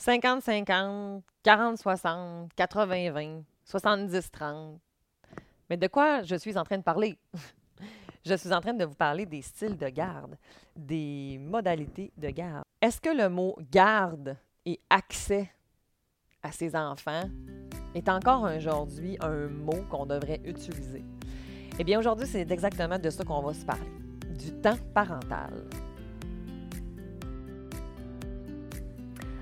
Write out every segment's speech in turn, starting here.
50-50, 40-60, 80-20, 70-30. Mais de quoi je suis en train de parler? je suis en train de vous parler des styles de garde, des modalités de garde. Est-ce que le mot garde et accès à ses enfants est encore aujourd'hui un mot qu'on devrait utiliser? Eh bien, aujourd'hui, c'est exactement de ça qu'on va se parler, du temps parental.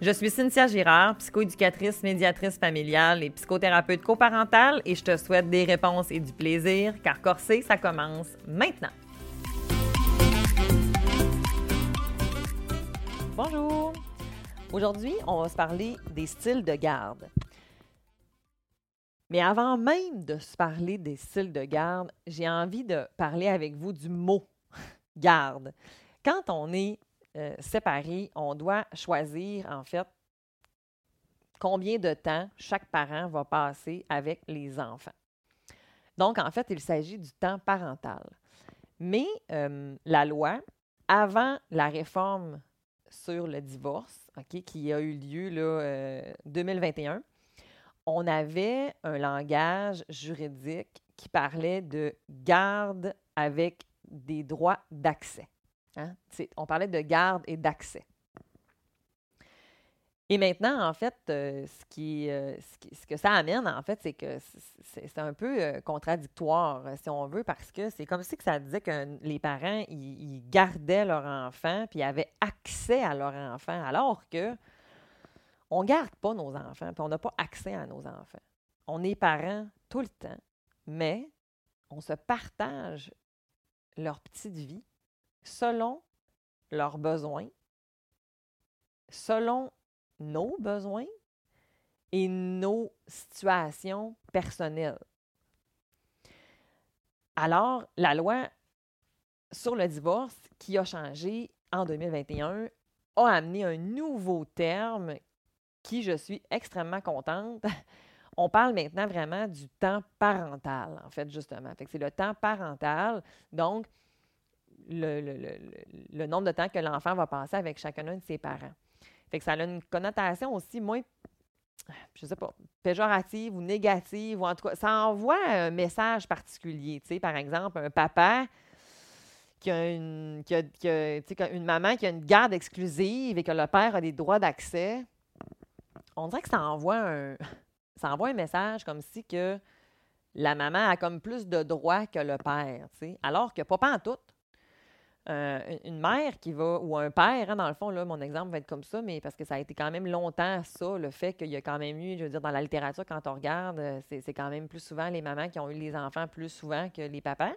Je suis Cynthia Girard, psychoéducatrice, médiatrice familiale et psychothérapeute coparentale et je te souhaite des réponses et du plaisir car Corsé, ça commence maintenant. Bonjour! Aujourd'hui, on va se parler des styles de garde. Mais avant même de se parler des styles de garde, j'ai envie de parler avec vous du mot garde. Quand on est euh, séparés, on doit choisir, en fait, combien de temps chaque parent va passer avec les enfants. Donc, en fait, il s'agit du temps parental. Mais euh, la loi, avant la réforme sur le divorce, qui a eu lieu là, 2021, euh, on avait un langage juridique qui parlait de garde avec des droits d'accès. Hein? On parlait de garde et d'accès. Et maintenant, en fait, euh, euh, ce, que ça amène, en fait, c'est que c'est un peu euh, contradictoire, si on veut, parce que c'est comme si ça disait que les parents, ils, gardaient leur enfant, puis avaient accès à leur enfant, alors que on ne garde pas nos enfants, puis on n'a pas accès à nos enfants. On est parents tout le temps, mais on se partage leur petite vie selon leurs besoins, selon nos besoins et nos situations personnelles. Alors, la loi sur le divorce qui a changé en 2021 a amené un nouveau terme qui, je suis extrêmement contente. On parle maintenant vraiment du temps parental, en fait, justement. c'est le temps parental. Donc, le, nombre de temps que l'enfant va passer avec chacun de ses parents. Fait que ça a une connotation aussi moins, je sais pas, péjorative ou négative, ou en tout cas, ça envoie un message particulier. Tu sais, par exemple, un papa qui a une, qui a, une maman qui a une garde exclusive et que le père a des droits d'accès, on dirait que ça envoie un, ça envoie un message comme si que la maman a comme plus de droits que le père, tu sais, alors que pas en tout. Euh, une mère qui va, ou un père, hein, dans le fond, là, mon exemple va être comme ça, mais parce que ça a été quand même longtemps ça, le fait qu'il y a quand même eu, je veux dire, dans la littérature, quand on regarde, euh, c'est quand même plus souvent les mamans qui ont eu les enfants plus souvent que les papas.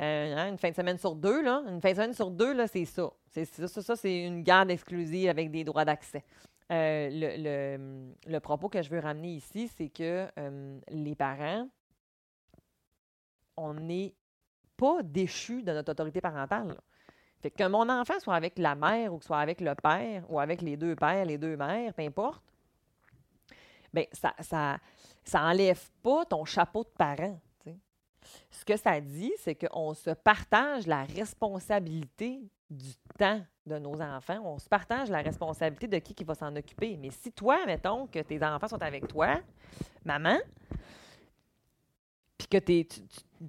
Euh, hein, une fin de semaine sur deux, là, une fin de semaine sur deux, là, c'est ça. C'est ça, ça, c'est une garde exclusive avec des droits d'accès. le, le, propos que je veux ramener ici, c'est que les parents, on est pas déchu de notre autorité parentale. Fait que mon enfant soit avec la mère ou que soit avec le père ou avec les deux pères, les deux mères, peu importe, bien, ça, ça, ça enlève pas ton chapeau de parent. Ce que ça dit, c'est qu'on se partage la responsabilité du temps de nos enfants. On se partage la responsabilité de qui qui va s'en occuper. Mais si toi, mettons que tes enfants sont avec toi, maman, puis que tu,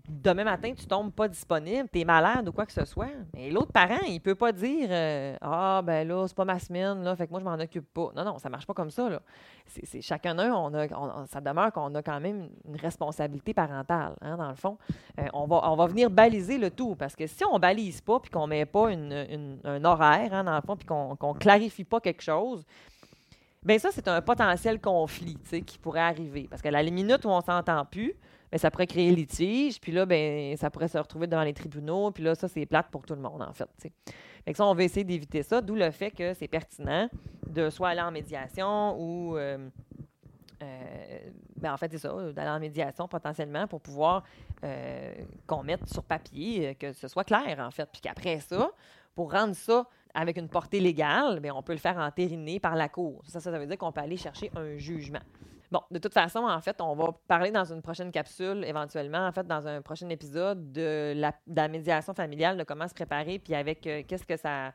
demain matin, tu tombes pas disponible, tu es malade ou quoi que ce soit, mais l'autre parent, il peut pas dire euh, Ah, ben là, c'est pas ma semaine, là, fait que moi, je m'en occupe pas. Non, non, ça marche pas comme ça. Là. C'est, chacun d'eux, on a, ça demeure qu'on a quand même une responsabilité parentale, hein, dans le fond. Euh, on, va, on va venir baliser le tout, parce que si on balise pas, puis qu'on met pas une, un horaire, hein, dans le fond, puis qu'on, qu'on clarifie pas quelque chose, bien ça, c'est un potentiel conflit qui pourrait arriver. Parce qu'à la minute où on s'entend plus, ben, ça pourrait créer litige, puis là, ben, ça pourrait se retrouver devant les tribunaux, puis là, ça, c'est plate pour tout le monde, en fait. Fait que ça, on va essayer d'éviter ça, d'où le fait que c'est pertinent de soit aller en médiation ou euh, euh, ben en fait, c'est ça, d'aller en médiation potentiellement pour pouvoir euh, qu'on mette sur papier, que ce soit clair, en fait. Puis qu'après ça, pour rendre ça avec une portée légale, bien, on peut le faire entériner par la Cour. Ça, ça veut dire qu'on peut aller chercher un jugement. Bon, de toute façon, en fait, on va parler dans une prochaine capsule, éventuellement, en fait, dans un prochain épisode, de la, médiation familiale, de comment se préparer, puis avec euh, qu'est-ce que ça.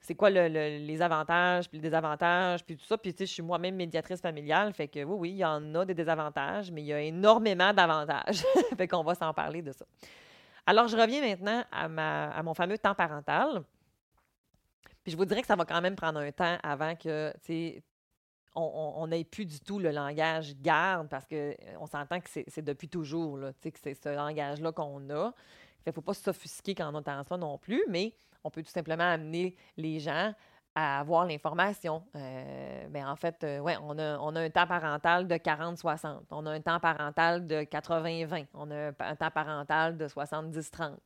C'est quoi les avantages, puis les désavantages, puis tout ça. Puis, tu sais, je suis moi-même médiatrice familiale, fait que oui, oui, il y en a des désavantages, mais il y a énormément d'avantages. fait qu'on va s'en parler de ça. Alors, je reviens maintenant à, ma, à mon fameux temps parental. Puis je vous dirais que ça va quand même prendre un temps avant que, on n'ait plus du tout le langage garde parce qu'on euh, s'entend que c'est depuis toujours, là, que c'est ce langage-là qu'on a. Il ne faut pas s'offusquer quand on entend ça non plus, mais on peut tout simplement amener les gens à avoir l'information. Euh, ben, en fait, euh, on a, un temps parental de 40-60. On a un temps parental de 80-20. On a un, temps parental de 70-30.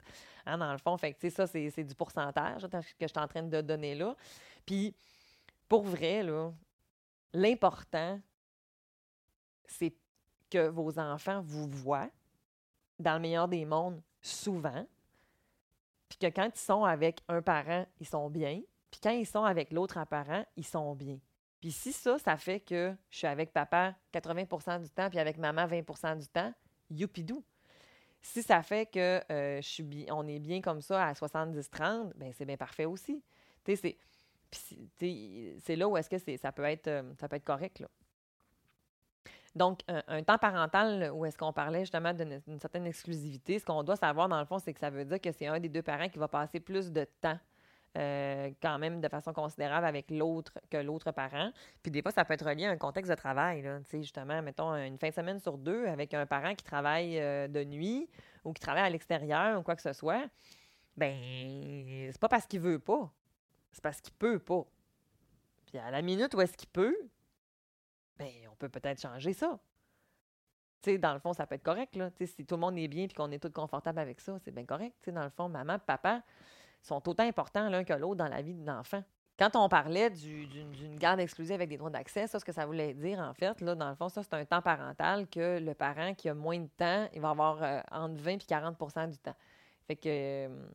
Hein, dans le fond, fait que, ça, c'est du pourcentage que je suis en train de donner là. Puis, pour vrai, là, L'important, c'est que vos enfants vous voient dans le meilleur des mondes souvent, puis que quand ils sont avec un parent, ils sont bien, puis quand ils sont avec l'autre parent, ils sont bien. Puis si ça, ça fait que je suis avec papa 80% du temps, puis avec maman 20% du temps, youpidou. Si ça fait que euh, je suis on est bien comme ça à 70-30, ben c'est bien parfait aussi. Tu sais, c'est c'est là où est-ce que ça peut être euh, ça peut être correct. Là. Donc, un, temps parental où est-ce qu'on parlait justement d'une certaine exclusivité, ce qu'on doit savoir dans le fond, c'est que ça veut dire que c'est un des deux parents qui va passer plus de temps euh, quand même de façon considérable avec l'autre que l'autre parent. Puis des fois, ça peut être relié à un contexte de travail. Là. Justement, mettons une fin de semaine sur deux avec un parent qui travaille euh, de nuit ou qui travaille à l'extérieur ou quoi que ce soit. Ben, c'est pas parce qu'il veut pas c'est parce qu'il peut pas. Puis à la minute où est-ce qu'il peut, ben on peut peut-être changer ça. Tu sais, dans le fond, ça peut être correct, là. Si tout le monde est bien et qu'on est tous confortables avec ça, c'est bien correct. Dans le fond, maman, papa sont autant importants l'un que l'autre dans la vie d'un enfant. Quand on parlait d'une garde exclusive avec des droits d'accès, ça, ce que ça voulait dire, en fait, là, dans le fond, ça, c'est un temps parental que le parent qui a moins de temps, il va avoir euh, entre 20 et 40% du temps. Fait que euh,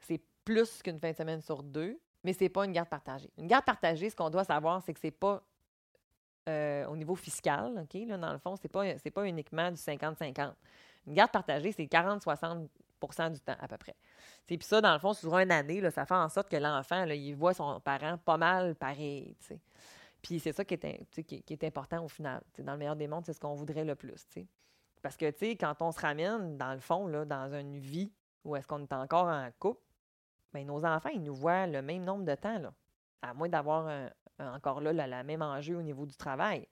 c'est plus qu'une fin de semaine sur deux mais ce n'est pas une garde partagée. Une garde partagée, ce qu'on doit savoir, c'est que ce n'est pas euh, au niveau fiscal, OK? Là, dans le fond, ce n'est pas, pas uniquement du 50-50. Une garde partagée, c'est 40-60% du temps à peu près. Puis ça, dans le fond, sur une année, là, ça fait en sorte que l'enfant, il voit son parent pas mal pareil. Puis c'est ça qui est, qui, est, important au final. dans le meilleur des mondes, c'est ce qu'on voudrait le plus. Parce que quand on se ramène, dans le fond, là, dans une vie où est-ce qu'on est encore en couple, bien, nos enfants, ils nous voient le même nombre de temps, là, à moins d'avoir encore là le même enjeu au niveau du travail.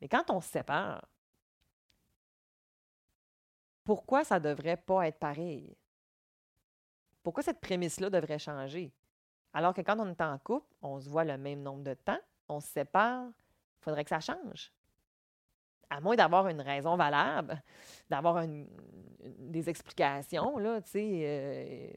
Mais quand on se sépare, pourquoi ça ne devrait pas être pareil? Pourquoi cette prémisse-là devrait changer? Alors que quand on est en couple, on se voit le même nombre de temps, on se sépare, il faudrait que ça change. À moins d'avoir une raison valable, d'avoir des explications, là, tu sais. Euh,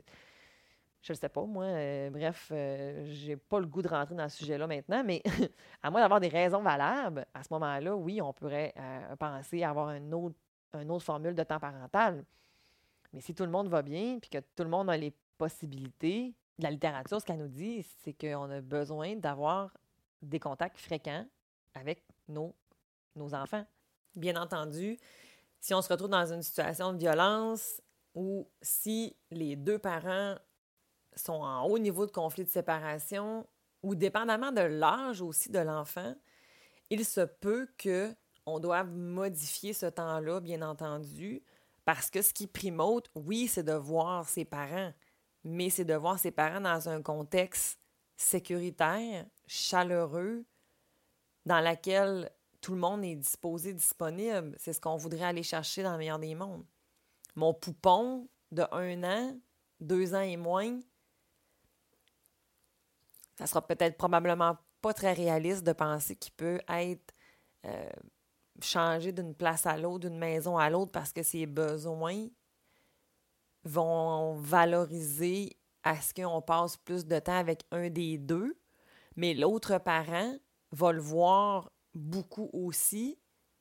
je ne sais pas, moi. Euh, bref, euh, j'ai pas le goût de rentrer dans ce sujet-là maintenant, mais à moins d'avoir des raisons valables, à ce moment-là, oui, on pourrait euh, penser à avoir une autre, une autre formule de temps parental. Mais si tout le monde va bien, puis que tout le monde a les possibilités, la littérature, ce qu'elle nous dit, c'est qu'on a besoin d'avoir des contacts fréquents avec nos, nos enfants. Bien entendu, si on se retrouve dans une situation de violence ou si les deux parents sont en haut niveau de conflit de séparation ou dépendamment de l'âge aussi de l'enfant, il se peut que on doive modifier ce temps-là, bien entendu, parce que ce qui primaude, oui, c'est de voir ses parents, mais c'est de voir ses parents dans un contexte sécuritaire, chaleureux, dans lequel tout le monde est disposé, disponible. C'est ce qu'on voudrait aller chercher dans le meilleur des mondes. Mon poupon de un an, deux ans et moins, ça sera peut-être probablement pas très réaliste de penser qu'il peut être euh, changé d'une place à l'autre, d'une maison à l'autre, parce que ses besoins vont valoriser à ce qu'on passe plus de temps avec un des deux, mais l'autre parent va le voir beaucoup aussi,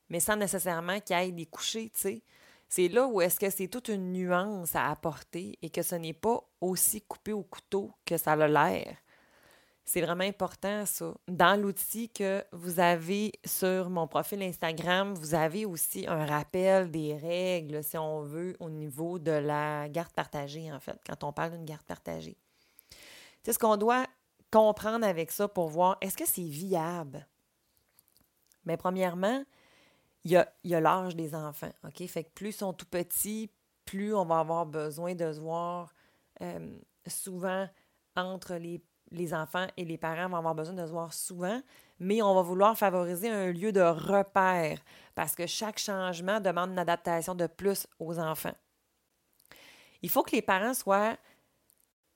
mais sans nécessairement qu'il y ait des couchers, tu sais. C'est là où est-ce que c'est toute une nuance à apporter et que ce n'est pas aussi coupé au couteau que ça a l'air. C'est vraiment important, ça. Dans l'outil que vous avez sur mon profil Instagram, vous avez aussi un rappel des règles, si on veut, au niveau de la garde partagée, en fait, quand on parle d'une garde partagée. C'est ce qu'on doit comprendre avec ça pour voir est-ce que c'est viable? Mais premièrement, il y a, l'âge des enfants. OK? Fait que plus ils sont tout petits, plus on va avoir besoin de se voir euh, souvent entre les, les, enfants et les parents vont avoir besoin de se voir souvent, mais on va vouloir favoriser un lieu de repère parce que chaque changement demande une adaptation de plus aux enfants. Il faut que les parents soient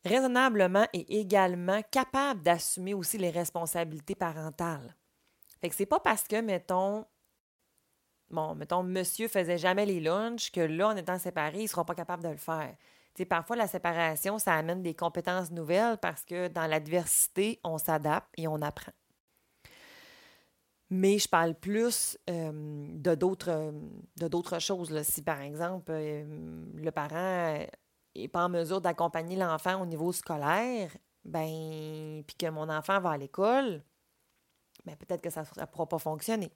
raisonnablement et également capables d'assumer aussi les responsabilités parentales. Fait que c'est pas parce que, mettons, bon, mettons, monsieur faisait jamais les lunchs, que là, en étant séparés, ils ne seront pas capables de le faire. Parfois, la séparation, ça amène des compétences nouvelles parce que dans l'adversité, on s'adapte et on apprend. Mais je parle plus euh, de d'autres choses. Si, par exemple, euh, le parent n'est pas en mesure d'accompagner l'enfant au niveau scolaire, ben, puis que mon enfant va à l'école, ben, peut-être que ça ne pourra pas fonctionner.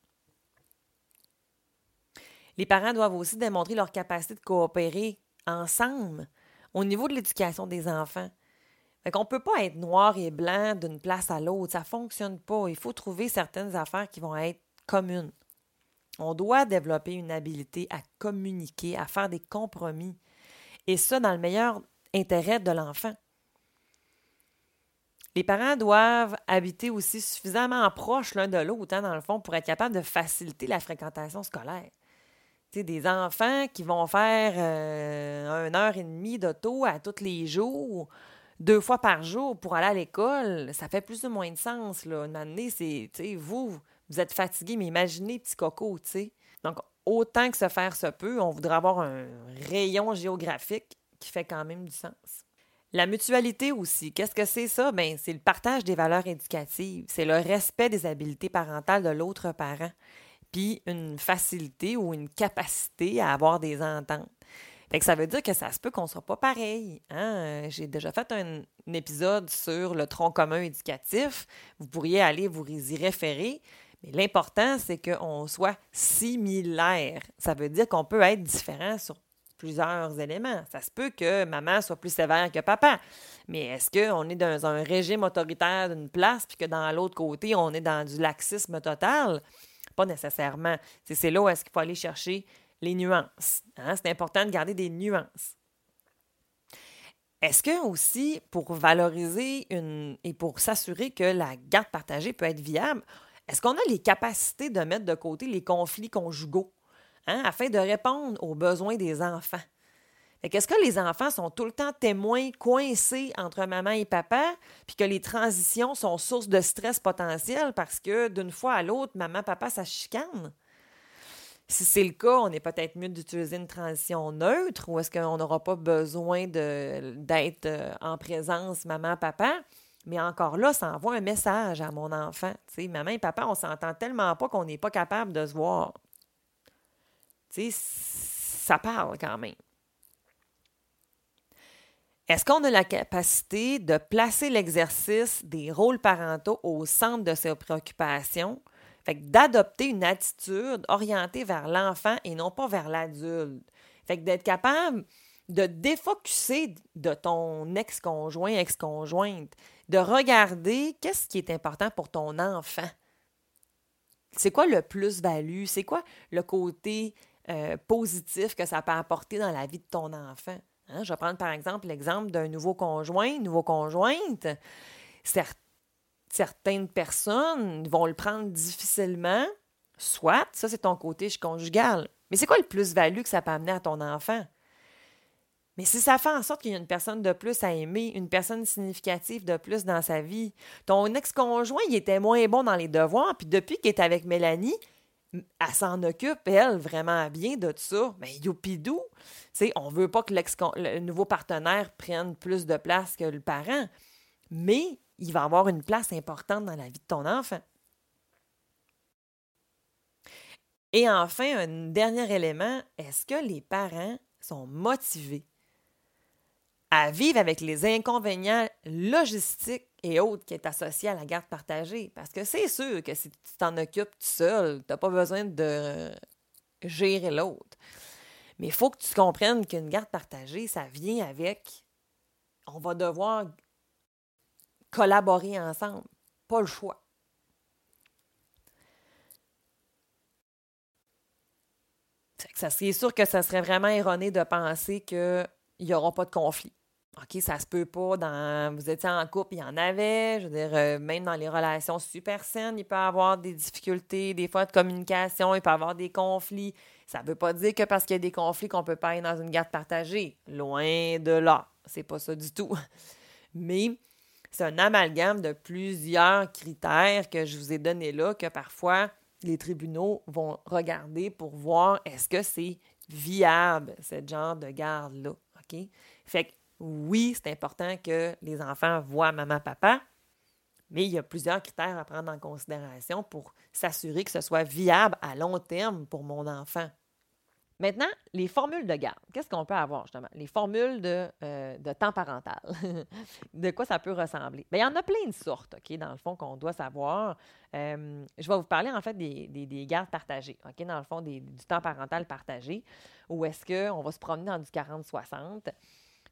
Les parents doivent aussi démontrer leur capacité de coopérer ensemble au niveau de l'éducation des enfants. Fait qu'on ne peut pas être noir et blanc d'une place à l'autre. Ça ne fonctionne pas. Il faut trouver certaines affaires qui vont être communes. On doit développer une habileté à communiquer, à faire des compromis. Et ça dans le meilleur intérêt de l'enfant. Les parents doivent habiter aussi suffisamment proches l'un de l'autre, hein, dans le fond, pour être capables de faciliter la fréquentation scolaire des enfants qui vont faire euh, une heure et demie d'auto à tous les jours, deux fois par jour pour aller à l'école, ça fait plus ou moins de sens. Là. Une année, c'est, vous, vous êtes fatigué, mais imaginez petit coco, tu sais. Donc, autant que se faire se peut, on voudrait avoir un rayon géographique qui fait quand même du sens. La mutualité aussi, qu'est-ce que c'est ça? Ben, c'est le partage des valeurs éducatives, c'est le respect des habiletés parentales de l'autre parent puis une facilité ou une capacité à avoir des ententes. Fait que ça veut dire que ça se peut qu'on ne soit pas pareil. Hein? J'ai déjà fait un, épisode sur le tronc commun éducatif. Vous pourriez aller vous y référer. Mais l'important, c'est qu'on soit similaire. Ça veut dire qu'on peut être différent sur plusieurs éléments. Ça se peut que maman soit plus sévère que papa. Mais est-ce qu'on est dans un régime autoritaire d'une place, puis que dans l'autre côté, on est dans du laxisme total? Pas nécessairement. C'est là où est-ce qu'il faut aller chercher les nuances. Hein? C'est important de garder des nuances. Est-ce que aussi, pour valoriser une, et pour s'assurer que la garde partagée peut être viable, est-ce qu'on a les capacités de mettre de côté les conflits conjugaux hein, afin de répondre aux besoins des enfants? Est-ce que les enfants sont tout le temps témoins coincés entre maman et papa, puis que les transitions sont source de stress potentiel parce que d'une fois à l'autre, maman, papa, ça chicane? Si c'est le cas, on est peut-être mieux d'utiliser une transition neutre ou est-ce qu'on n'aura pas besoin d'être euh, en présence maman, papa? Mais encore là, ça envoie un message à mon enfant. maman et papa, on s'entend tellement pas qu'on n'est pas capable de se voir. ça parle quand même. Est-ce qu'on a la capacité de placer l'exercice des rôles parentaux au centre de ses préoccupations? Fait d'adopter une attitude orientée vers l'enfant et non pas vers l'adulte. Fait que d'être capable de défocuser de ton ex-conjoint, ex-conjointe, de regarder qu'est-ce qui est important pour ton enfant. C'est quoi le plus-value? C'est quoi le côté euh, positif que ça peut apporter dans la vie de ton enfant? Hein, je vais prendre par exemple l'exemple d'un nouveau conjoint, nouveau conjointe. certaines personnes vont le prendre difficilement, soit, ça c'est ton côté conjugal. Mais c'est quoi le plus-value que ça peut amener à ton enfant? Mais si ça fait en sorte qu'il y a une personne de plus à aimer, une personne significative de plus dans sa vie, ton ex-conjoint, il était moins bon dans les devoirs, puis depuis qu'il est avec Mélanie, elle s'en occupe, elle, vraiment bien de ça. Mais youpidou, on ne veut pas que le nouveau partenaire prenne plus de place que le parent, mais il va avoir une place importante dans la vie de ton enfant. Et enfin, un dernier élément, est-ce que les parents sont motivés? À vivre avec les inconvénients logistiques et autres qui est associés à la garde partagée? Parce que c'est sûr que si tu t'en occupes tout seul, tu n'as pas besoin de gérer l'autre. Mais il faut que tu comprennes qu'une garde partagée, ça vient avec on va devoir collaborer ensemble. Pas le choix. C'est sûr que ça serait vraiment erroné de penser qu'il n'y aura pas de conflit. OK, ça se peut pas. Dans, vous étiez en couple, il y en avait. Je veux dire, euh, même dans les relations super saines, il peut y avoir des difficultés, des fois de communication, il peut y avoir des conflits. Ça ne veut pas dire que parce qu'il y a des conflits qu'on ne peut pas être dans une garde partagée. Loin de là. C'est pas ça du tout. Mais c'est un amalgame de plusieurs critères que je vous ai donnés là, que parfois les tribunaux vont regarder pour voir est-ce que c'est viable, ce genre de garde-là. OK? Fait que oui, c'est important que les enfants voient maman, papa, mais il y a plusieurs critères à prendre en considération pour s'assurer que ce soit viable à long terme pour mon enfant. Maintenant, les formules de garde. Qu'est-ce qu'on peut avoir, justement? Les formules de, euh, temps parental. de quoi ça peut ressembler? Bien, il y en a plein de sortes, OK, dans le fond, qu'on doit savoir. Euh, je vais vous parler, en fait, des, des, gardes partagées, OK, dans le fond, du temps parental partagé, où est-ce qu'on va se promener dans du 40-60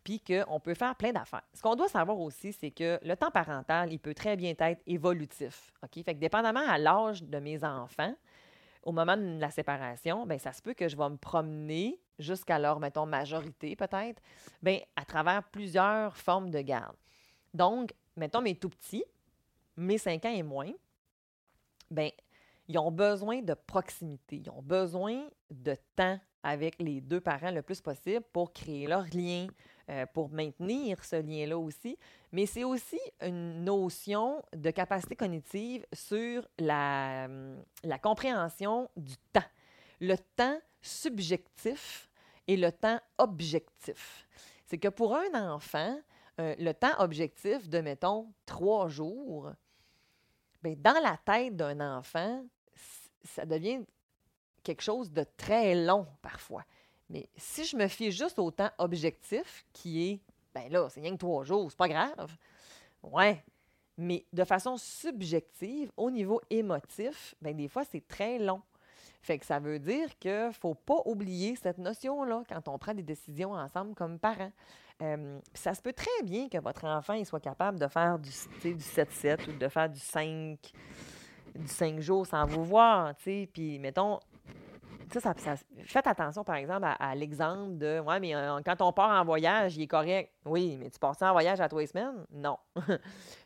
puis qu'on peut faire plein d'affaires. Ce qu'on doit savoir aussi, c'est que le temps parental, il peut très bien être évolutif. OK? Fait que dépendamment à l'âge de mes enfants, au moment de la séparation, bien, ça se peut que je vais me promener jusqu'à leur, mettons, majorité peut-être, bien, à travers plusieurs formes de garde. Donc, mettons mes tout petits, mes 5 ans et moins, bien, ils ont besoin de proximité, ils ont besoin de temps avec les deux parents le plus possible pour créer leur lien, euh, pour maintenir ce lien-là aussi, mais c'est aussi une notion de capacité cognitive sur la, compréhension du temps. Le temps subjectif et le temps objectif. C'est que pour un enfant, euh, le temps objectif de, mettons, trois jours, bien, dans la tête d'un enfant, ça devient quelque chose de très long parfois. Mais si je me fie juste au temps objectif, qui est, ben là, c'est rien que trois jours, c'est pas grave. Ouais. Mais de façon subjective, au niveau émotif, ben des fois, c'est très long. Fait que ça veut dire qu'il ne faut pas oublier cette notion-là quand on prend des décisions ensemble comme parents. Ça se peut très bien que votre enfant il soit capable de faire du, du 7-7 ou de faire du 5, du 5 jours sans vous voir. Puis, mettons, ça, faites attention, par exemple, à, l'exemple de Ouais, mais euh, quand on part en voyage, il est correct. Oui, mais tu pars en voyage à trois semaines? Non.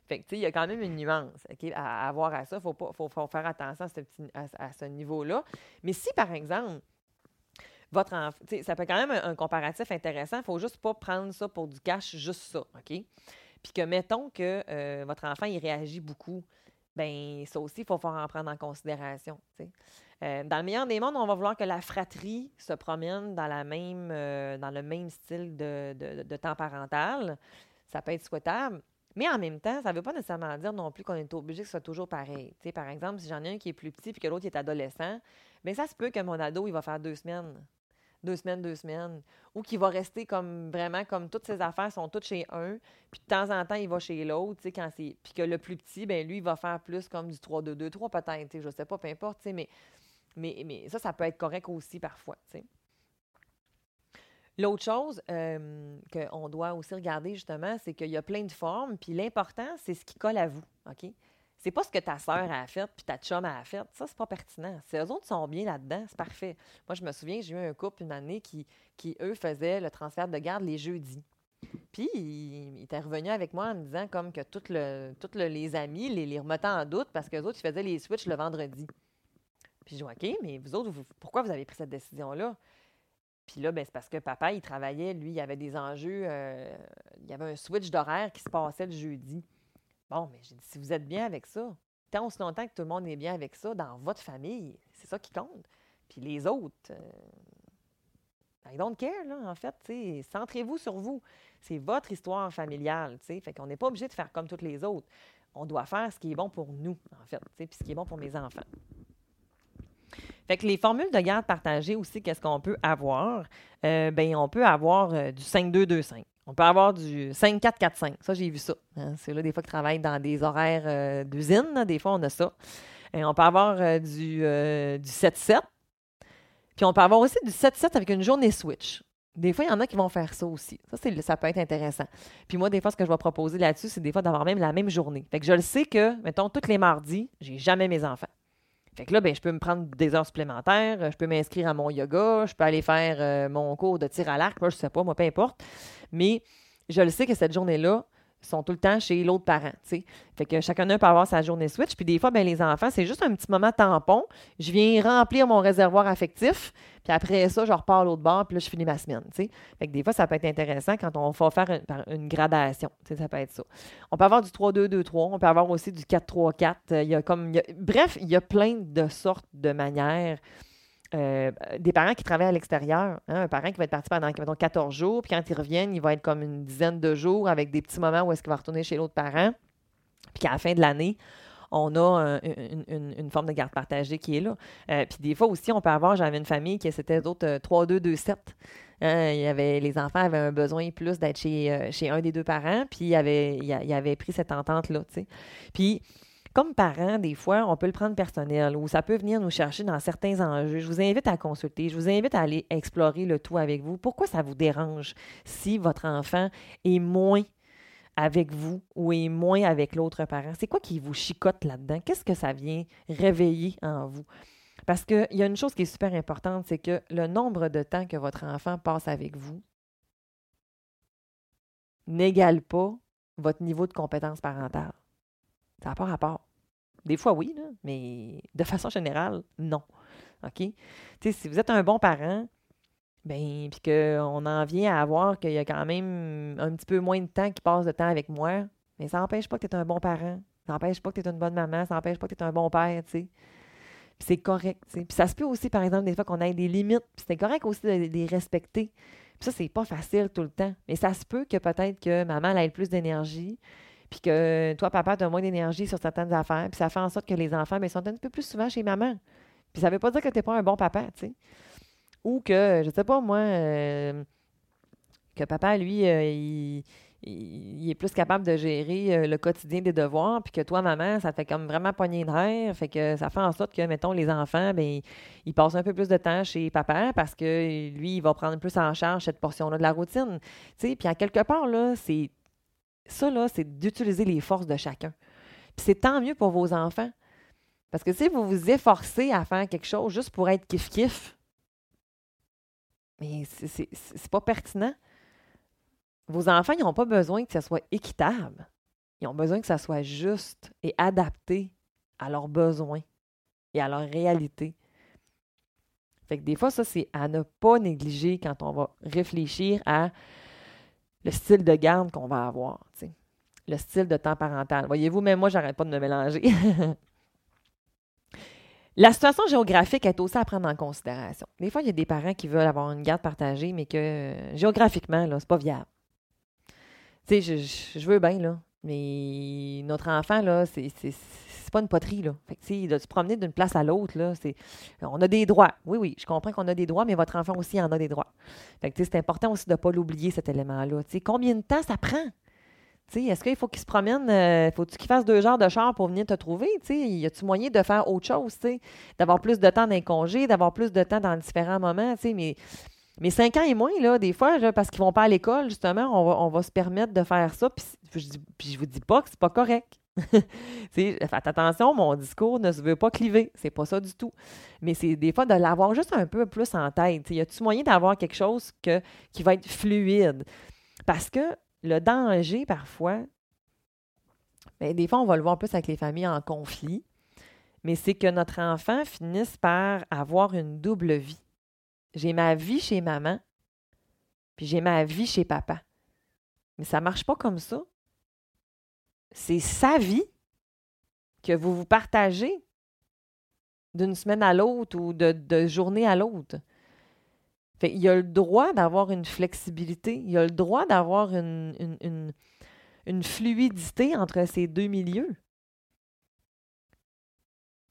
fait que, tu sais, il y a quand même une nuance à, avoir à ça. Il faut, faut, faire attention à ce, niveau-là. Mais si, par exemple, votre enfant, ça peut quand même un, comparatif intéressant. Il ne faut juste pas prendre ça pour du cash, juste ça, OK? Puis que, mettons que euh, votre enfant, il réagit beaucoup ben ça aussi, il faut en prendre en considération. Euh, dans le meilleur des mondes, on va vouloir que la fratrie se promène dans, la même, euh, dans le même style de, temps parental. Ça peut être souhaitable. Mais en même temps, ça ne veut pas nécessairement dire non plus qu'on est obligé que ce soit toujours pareil. par exemple, si j'en ai un qui est plus petit et que l'autre est adolescent, bien, ça se peut que mon ado, il va faire deux semaines deux semaines, deux semaines, ou qui va rester comme vraiment comme toutes ses affaires sont toutes chez un, puis de temps en temps, il va chez l'autre. Puis que le plus petit, ben lui, il va faire plus comme du 3-2-2-3 peut-être, je sais pas, peu importe, mais, mais, ça, ça peut être correct aussi parfois. L'autre chose euh, qu'on doit aussi regarder, justement, c'est qu'il y a plein de formes, puis l'important, c'est ce qui colle à vous, OK? C'est pas ce que ta sœur a fait puis ta chum a fait. Ça, c'est pas pertinent. Si eux autres sont bien là-dedans, c'est parfait. Moi, je me souviens, j'ai eu un couple une année qui, qui, eux, faisaient le transfert de garde les jeudis. Puis, il, était revenu avec moi en me disant comme que tous le, les amis les, les remettaient en doute parce qu'eux autres, ils faisaient les switches le vendredi. Puis, je dis, OK, mais vous autres, pourquoi vous avez pris cette décision-là? Puis là, ben, c'est parce que papa, il travaillait, lui, il avait des enjeux, euh, il y avait un switch d'horaire qui se passait le jeudi. Bon, mais j'ai dit, si vous êtes bien avec ça, tant aussi longtemps que tout le monde est bien avec ça, dans votre famille, c'est ça qui compte. Puis les autres, euh, I don't care, là, en fait. Centrez-vous sur vous. C'est votre histoire familiale. sais. Fait qu'on n'est pas obligé de faire comme toutes les autres. On doit faire ce qui est bon pour nous, en fait, puis ce qui est bon pour mes enfants. Fait que les formules de garde partagée aussi, qu'est-ce qu'on peut avoir? Euh, ben, on peut avoir euh, du 5-2-2-5. On peut avoir du 5-4-4-5. Ça, j'ai vu ça. Hein. C'est là des fois qu'ils travaillent dans des horaires euh, d'usine. Des fois, on a ça. Et on peut avoir du, du 7-7. Puis on peut avoir aussi du 7-7 avec une journée switch. Des fois, il y en a qui vont faire ça aussi. Ça, ça peut être intéressant. Puis moi, des fois, ce que je vais proposer là-dessus, c'est des fois d'avoir même la même journée. Fait que je le sais que, mettons, tous les mardis, j'ai jamais mes enfants. Fait que là, ben, je peux me prendre des heures supplémentaires, je peux m'inscrire à mon yoga, je peux aller faire euh, mon cours de tir à l'arc, je sais pas, moi, peu importe. Mais je le sais que cette journée-là, sont tout le temps chez l'autre parent. Fait que chacun d'eux peut avoir sa journée switch. Puis des fois, ben, les enfants, c'est juste un petit moment tampon. Je viens remplir mon réservoir affectif. Puis après ça, je repars à l'autre bord. Puis là, je finis ma semaine, tu sais. Fait que des fois, ça peut être intéressant quand on va faire une, gradation. Ça peut être ça. On peut avoir du 3-2-2-3. On peut avoir aussi du 4-3-4. Il y a comme... bref, il y a plein de sortes de manières euh, des parents qui travaillent à l'extérieur. Hein, un parent qui va être parti pendant mettons, 14 jours, puis quand ils reviennent, il va être comme une dizaine de jours avec des petits moments où est-ce qu'il va retourner chez l'autre parent. Puis qu'à la fin de l'année, on a une, forme de garde partagée qui est là. Euh, puis des fois aussi, on peut avoir, j'avais une famille qui c'était d'autres 3-2-2-7. Hein, il y avait, les enfants avaient un besoin plus d'être chez, euh, chez un des deux parents, puis il avait, il, avait pris cette entente-là. Puis comme parents, des fois, on peut le prendre personnel ou ça peut venir nous chercher dans certains enjeux. Je vous invite à consulter, je vous invite à aller explorer le tout avec vous. Pourquoi ça vous dérange si votre enfant est moins avec vous ou est moins avec l'autre parent? C'est quoi qui vous chicote là-dedans? Qu'est-ce que ça vient réveiller en vous? Parce qu'il y a une chose qui est super importante, c'est que le nombre de temps que votre enfant passe avec vous n'égale pas votre niveau de compétence parentale. Ça n'a pas rapport. Des fois, oui, mais de façon générale, non. OK? sais, si vous êtes un bon parent, ben, puis qu'on en vient à voir qu'il y a quand même un petit peu moins de temps qui passe de temps avec moi, mais ça n'empêche pas que tu es un bon parent. Ça n'empêche pas que tu es une bonne maman. Ça n'empêche pas que tu es un bon père, tu sais. Puis c'est correct, tu sais. Puis ça se peut aussi, par exemple, des fois qu'on ait des limites. Puis c'est correct aussi de les respecter. Puis ça, c'est pas facile tout le temps. Mais ça se peut que peut-être que maman, ait plus d'énergie puis que toi, papa, tu as moins d'énergie sur certaines affaires, puis ça fait en sorte que les enfants mais sont un peu plus souvent chez maman. Puis ça veut pas dire que tu n'es pas un bon papa, tu sais. Ou que, je sais pas, moi, euh, que papa, lui, euh, il, est plus capable de gérer euh, le quotidien des devoirs, puis que toi, maman, ça te fait comme vraiment poigner de fait que ça fait en sorte que, mettons, les enfants, ben ils passent un peu plus de temps chez papa parce que lui, il va prendre plus en charge cette portion-là de la routine. Tu sais, puis à quelque part, là, c'est ça, là, c'est d'utiliser les forces de chacun. Puis c'est tant mieux pour vos enfants. Parce que si vous vous efforcez à faire quelque chose juste pour être kiff-kiff, mais c'est pas pertinent. Vos enfants, ils n'ont pas besoin que ça soit équitable. Ils ont besoin que ça soit juste et adapté à leurs besoins et à leur réalité. Fait que des fois, ça, c'est à ne pas négliger quand on va réfléchir à le style de garde qu'on va avoir, le style de temps parental. Voyez-vous, même moi, j'arrête pas de me mélanger. La situation géographique est aussi à prendre en considération. Des fois, il y a des parents qui veulent avoir une garde partagée, mais que géographiquement, là, c'est pas viable. Tu sais, je, veux bien, là, mais notre enfant, là, c'est pas une poterie, là. Fait que, doit se promener d'une place à l'autre, là. On a des droits. Oui, oui, je comprends qu'on a des droits, mais votre enfant aussi en a des droits. Fait que, c'est important aussi de ne pas l'oublier, cet élément-là. Tu combien de temps ça prend? Est-ce qu'il faut qu'il se promène, euh, faut-tu qu'il fasse deux heures de char pour venir te trouver? Y a-tu moyen de faire autre chose? D'avoir plus de temps dans les congés, d'avoir plus de temps dans différents moments? Mais, mais cinq ans et moins, là, des fois, parce qu'ils vont pas à l'école, justement, on va, on va, se permettre de faire ça. Puis, je, ne vous dis pas que c'est pas correct. Faites attention, mon discours ne se veut pas cliver. C'est pas ça du tout. Mais c'est des fois de l'avoir juste un peu plus en tête. Y a-tu moyen d'avoir quelque chose qui va être fluide? Parce que le danger, parfois, bien, des fois, on va le voir plus avec les familles en conflit, mais c'est que notre enfant finisse par avoir une double vie. J'ai ma vie chez maman, puis j'ai ma vie chez papa. Mais ça ne marche pas comme ça c'est sa vie que vous vous partagez d'une semaine à l'autre ou de, journée à l'autre. il a le droit d'avoir une flexibilité, il a le droit d'avoir une, fluidité entre ces deux milieux.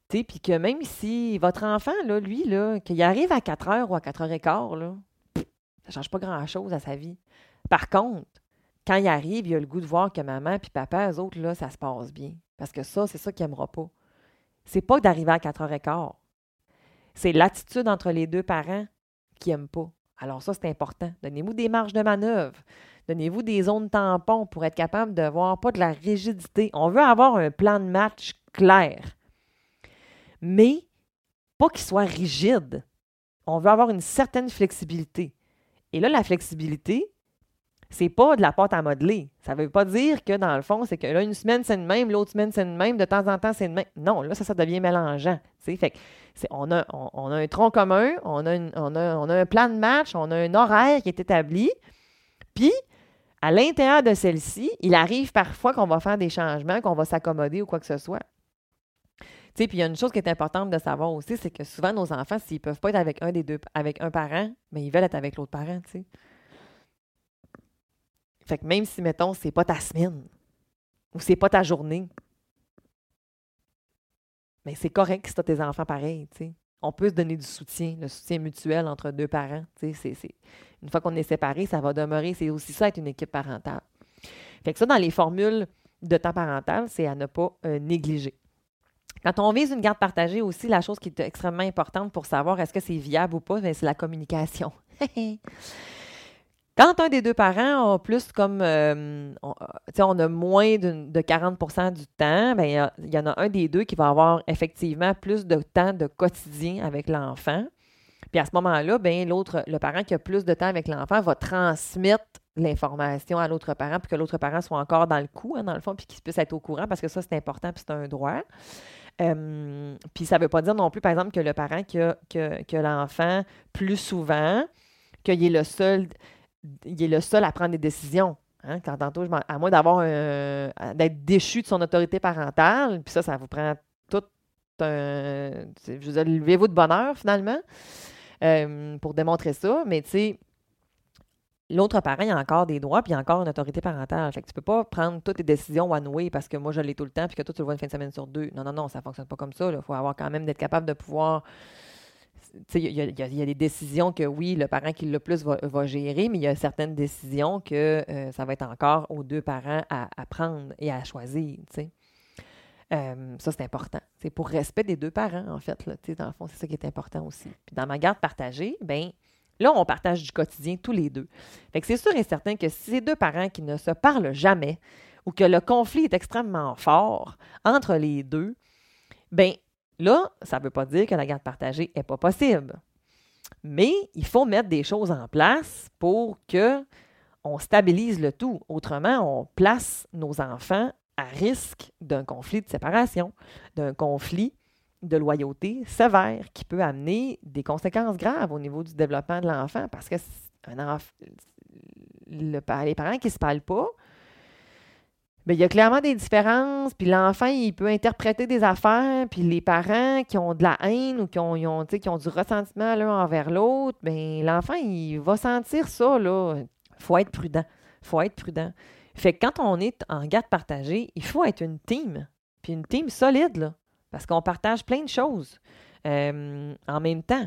puis que même si votre enfant, là, lui, là, qu'il arrive à 4 heures ou à 4 heures et quart, ça ne change pas grand-chose à sa vie. Par contre, quand il arrive, il a le goût de voir que maman puis papa, eux autres, là, ça se passe bien. Parce que ça, c'est ça qu'il n'aimera pas. C'est pas d'arriver à 4 heures et quart. C'est l'attitude entre les deux parents qui n'aiment pas. Alors ça, c'est important. Donnez-vous des marges de manœuvre. Donnez-vous des zones tampons pour être capable de voir pas de la rigidité. On veut avoir un plan de match clair mais pas qu'il soit rigide. On veut avoir une certaine flexibilité. Et là, la flexibilité, c'est pas de la pâte à modeler. Ça veut pas dire que, dans le fond, c'est que là, une semaine, c'est une même, l'autre semaine, c'est une même, de temps en temps, c'est une même. Non, là, ça, devient mélangeant. Fait on, a, on, a un tronc commun, on a, un plan de match, on a un horaire qui est établi. Puis, à l'intérieur de celle-ci, il arrive parfois qu'on va faire des changements, qu'on va s'accommoder ou quoi que ce soit puis il y a une chose qui est importante de savoir aussi, c'est que souvent nos enfants, s'ils ne peuvent pas être avec un des deux, avec un parent, mais ils veulent être avec l'autre parent. Fait que même si, mettons, c'est pas ta semaine ou c'est pas ta journée, mais ben, c'est correct si tu as tes enfants pareils. On peut se donner du soutien, le soutien mutuel entre deux parents. Sais, c'est, Une fois qu'on est séparés, ça va demeurer. C'est aussi ça être une équipe parentale. Fait que ça, dans les formules de temps parental, c'est à ne pas euh, négliger. Quand on vise une garde partagée aussi, la chose qui est extrêmement importante pour savoir est-ce que c'est viable ou pas, ben, c'est la communication. Quand un des deux parents a plus comme, euh, on, on, a moins de, 40% du temps, ben, il y, en a un des deux qui va avoir effectivement plus de temps de quotidien avec l'enfant. Puis à ce moment-là, ben, l'autre, le parent qui a plus de temps avec l'enfant va transmettre l'information à l'autre parent, puis que l'autre parent soit encore dans le coup, hein, dans le fond, puis qu'il puisse être au courant, parce que ça, c'est important, puis c'est un droit. Euh, puis ça ne veut pas dire non plus, par exemple, que le parent qui a, que, l'enfant plus souvent, qu'il est le seul, il est le seul à prendre des décisions. Hein, quand tantôt, à moins d'avoir d'être déchu de son autorité parentale, puis ça, ça vous prend tout un. Je levez-vous de bonheur finalement euh, pour démontrer ça. Mais tu sais, l'autre parent, il a encore des droits, puis il a encore une autorité parentale. Fait que tu peux pas prendre toutes tes décisions one way parce que moi, je l'ai tout le temps, puis que toi, tu le vois une fin de semaine sur deux. Non, non, non, ça fonctionne pas comme ça. Il faut avoir quand même d'être capable de pouvoir. Il y, a des décisions que oui, le parent qui le plus va, gérer, mais il y a certaines décisions que euh, ça va être encore aux deux parents à, prendre et à choisir. Euh, ça, c'est important. C'est pour respect des deux parents, en fait. Là, dans le fond, c'est ça qui est important aussi. Puis dans ma garde partagée, ben Là, on partage du quotidien tous les deux. Fait que c'est sûr et certain que si ces deux parents qui ne se parlent jamais ou que le conflit est extrêmement fort entre les deux, ben là, ça ne veut pas dire que la garde partagée n'est pas possible. Mais il faut mettre des choses en place pour que on stabilise le tout. Autrement, on place nos enfants à risque d'un conflit de séparation, d'un conflit de loyauté sévère qui peut amener des conséquences graves au niveau du développement de l'enfant parce que les parents qui ne se parlent pas, bien, il y a clairement des différences, puis l'enfant, il peut interpréter des affaires, puis les parents qui ont de la haine ou qui ont, ont, qui ont du ressentiment l'un envers l'autre, bien, l'enfant, il va sentir ça, là. Faut être prudent. Faut être prudent. Fait que quand on est en garde partagée, il faut être une team, puis une team solide, là parce qu'on partage plein de choses euh, en même temps.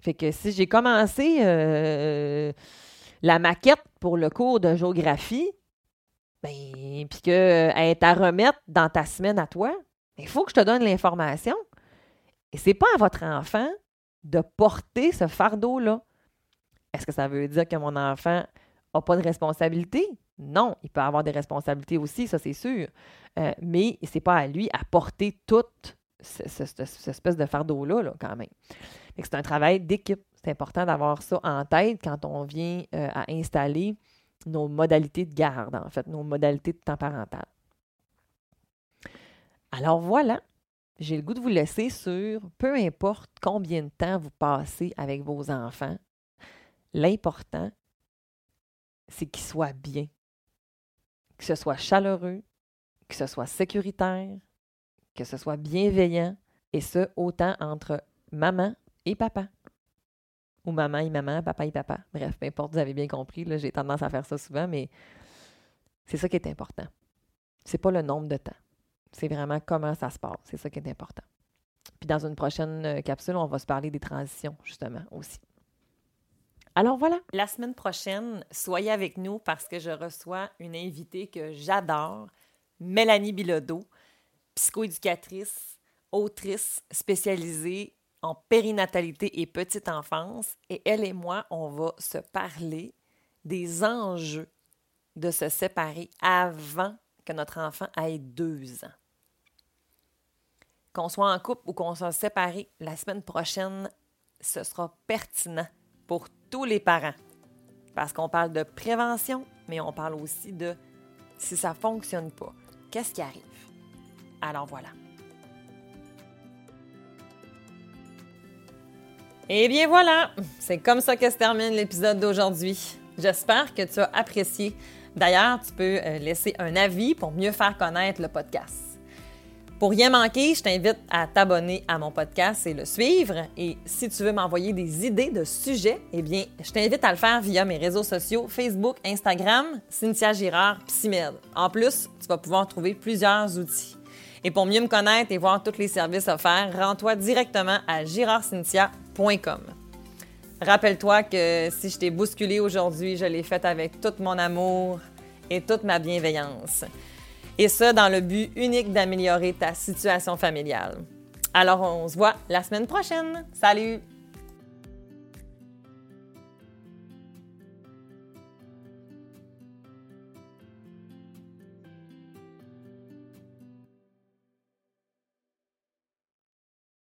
Fait que si j'ai commencé euh, la maquette pour le cours de géographie, ben, puis qu'elle est à remettre dans ta semaine à toi, il faut que je te donne l'information. Et c'est pas à votre enfant de porter ce fardeau-là. Est-ce que ça veut dire que mon enfant n'a pas de responsabilité? Non, il peut avoir des responsabilités aussi, ça c'est sûr. Euh, mais ce n'est pas à lui à porter toute cette espèce de fardeau-là, quand même. C'est un travail d'équipe. C'est important d'avoir ça en tête quand on vient euh, à installer nos modalités de garde, en fait, nos modalités de temps parental. Alors voilà, j'ai le goût de vous laisser sur peu importe combien de temps vous passez avec vos enfants, l'important, c'est qu'ils soient bien, que ce soit chaleureux, que ce soit sécuritaire, que ce soit bienveillant, et ce, autant entre maman et papa. Ou maman et maman, papa et papa. Bref, peu importe, vous avez bien compris, j'ai tendance à faire ça souvent, mais c'est ça qui est important. C'est pas le nombre de temps. C'est vraiment comment ça se passe. C'est ça qui est important. Puis dans une prochaine euh, capsule, on va se parler des transitions, justement, aussi. Alors voilà. La semaine prochaine, soyez avec nous parce que je reçois une invitée que j'adore, Mélanie Bilodeau, psychoéducatrice, autrice spécialisée en périnatalité et petite enfance. Et elle et moi, on va se parler des enjeux de se séparer avant que notre enfant ait deux ans. Qu'on soit en couple ou qu'on soit séparé, la semaine prochaine, ce sera pertinent pour tous les parents. Parce qu'on parle de prévention, mais on parle aussi de si ça ne fonctionne pas, qu'est-ce qui arrive? Alors voilà. Et bien voilà, c'est comme ça que se termine l'épisode d'aujourd'hui. J'espère que tu as apprécié. D'ailleurs, tu peux euh, laisser un avis pour mieux faire connaître le podcast. Pour rien manquer, je t'invite à t'abonner à mon podcast et le suivre. Et si tu veux m'envoyer des idées de sujets, eh bien, je t'invite à le faire via mes réseaux sociaux Facebook, Instagram, Cynthia Girard, Psymed. En plus, tu vas pouvoir trouver plusieurs outils. Et pour mieux me connaître et voir tous les services offerts, rends-toi directement à girardcynthia.com. Rappelle-toi que si je t'ai bousculé aujourd'hui, je l'ai fait avec tout mon amour et toute ma bienveillance. Et ça dans le but unique d'améliorer ta situation familiale. Alors on se voit la semaine prochaine. Salut!